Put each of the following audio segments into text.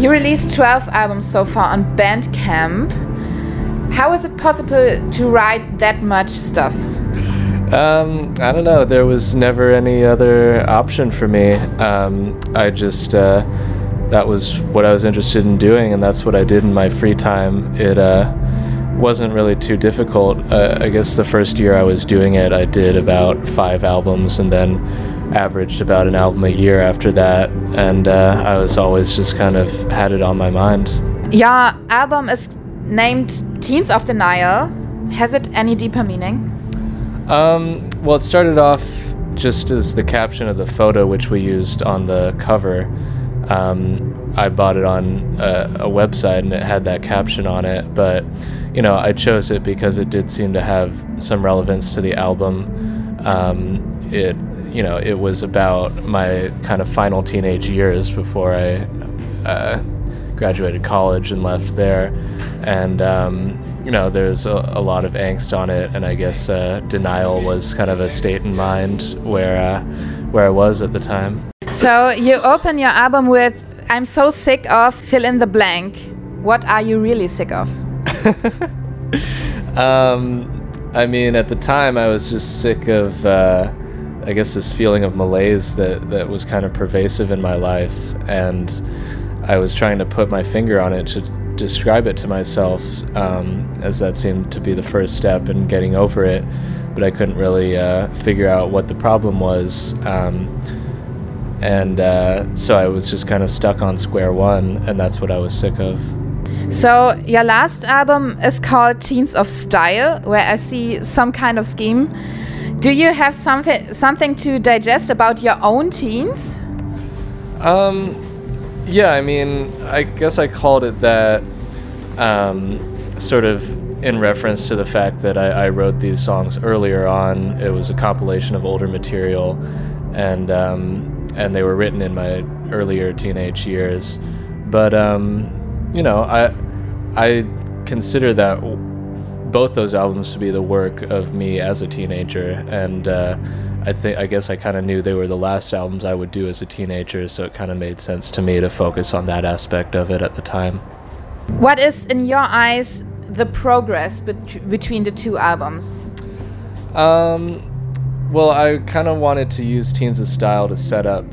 You released 12 albums so far on Bandcamp. How is it possible to write that much stuff? Um, I don't know. There was never any other option for me. Um, I just uh, that was what I was interested in doing, and that's what I did in my free time. It uh, wasn't really too difficult. Uh, I guess the first year I was doing it, I did about five albums, and then averaged about an album a year after that. And uh, I was always just kind of had it on my mind. Your album is named Teens of Denial. Has it any deeper meaning? Um, well, it started off just as the caption of the photo, which we used on the cover. Um, I bought it on a, a, website and it had that caption on it, but you know, I chose it because it did seem to have some relevance to the album. Um, it, you know, it was about my kind of final teenage years before I uh, graduated college and left there, and um, you know, there's a, a, lot of angst on it, and I guess uh, denial was kind of a state in mind where uh, where I was at the time. So you open your album with "I'm so sick of fill in the blank." What are you really sick of? um, I mean, at the time, I was just sick of. Uh, I guess this feeling of malaise that, that was kind of pervasive in my life, and I was trying to put my finger on it to describe it to myself, um, as that seemed to be the first step in getting over it. But I couldn't really uh, figure out what the problem was. Um, and uh, so I was just kind of stuck on square one, and that's what I was sick of. So, your last album is called Teens of Style, where I see some kind of scheme. Do you have something something to digest about your own teens? Um, yeah, I mean, I guess I called it that um, sort of in reference to the fact that I, I, wrote these songs earlier on. It was a compilation of older material, and um, and they were written in my earlier teenage years. But um, you know, I I consider that both those albums to be the work of me as a teenager, and uh, I think I guess I kind of knew they were the last albums I would do as a teenager, so it kind of made sense to me to focus on that aspect of it at the time. What is, in your eyes, the progress bet- between the two albums? Um, well, I kind of wanted to use Teens of Style to set up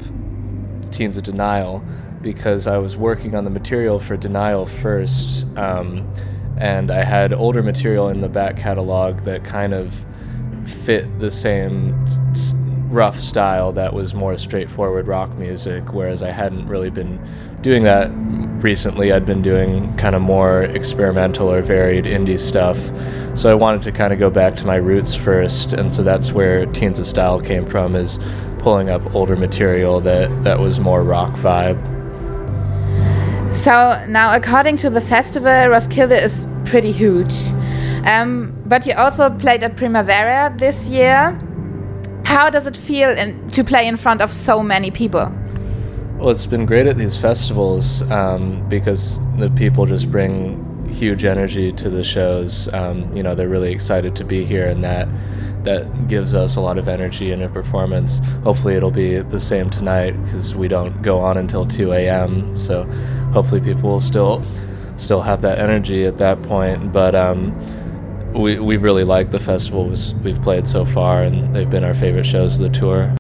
Teens of Denial because I was working on the material for Denial first, um, and I had older material in the back catalog that kind of fit the same rough style that was more straightforward rock music, whereas I hadn't really been doing that recently. I'd been doing kind of more experimental or varied indie stuff. So I wanted to kind of go back to my roots first, and so that's where Teens of Style came from, is pulling up older material that, that was more rock vibe. So now, according to the festival, Roskilde is pretty huge. Um, but you also played at Primavera this year. How does it feel in, to play in front of so many people? Well, it's been great at these festivals um, because the people just bring huge energy to the shows. Um, you know, they're really excited to be here, and that that gives us a lot of energy in a performance. Hopefully, it'll be the same tonight because we don't go on until 2 a.m. So, hopefully, people will still still have that energy at that point. But um, we we really like the festivals we've played so far, and they've been our favorite shows of the tour.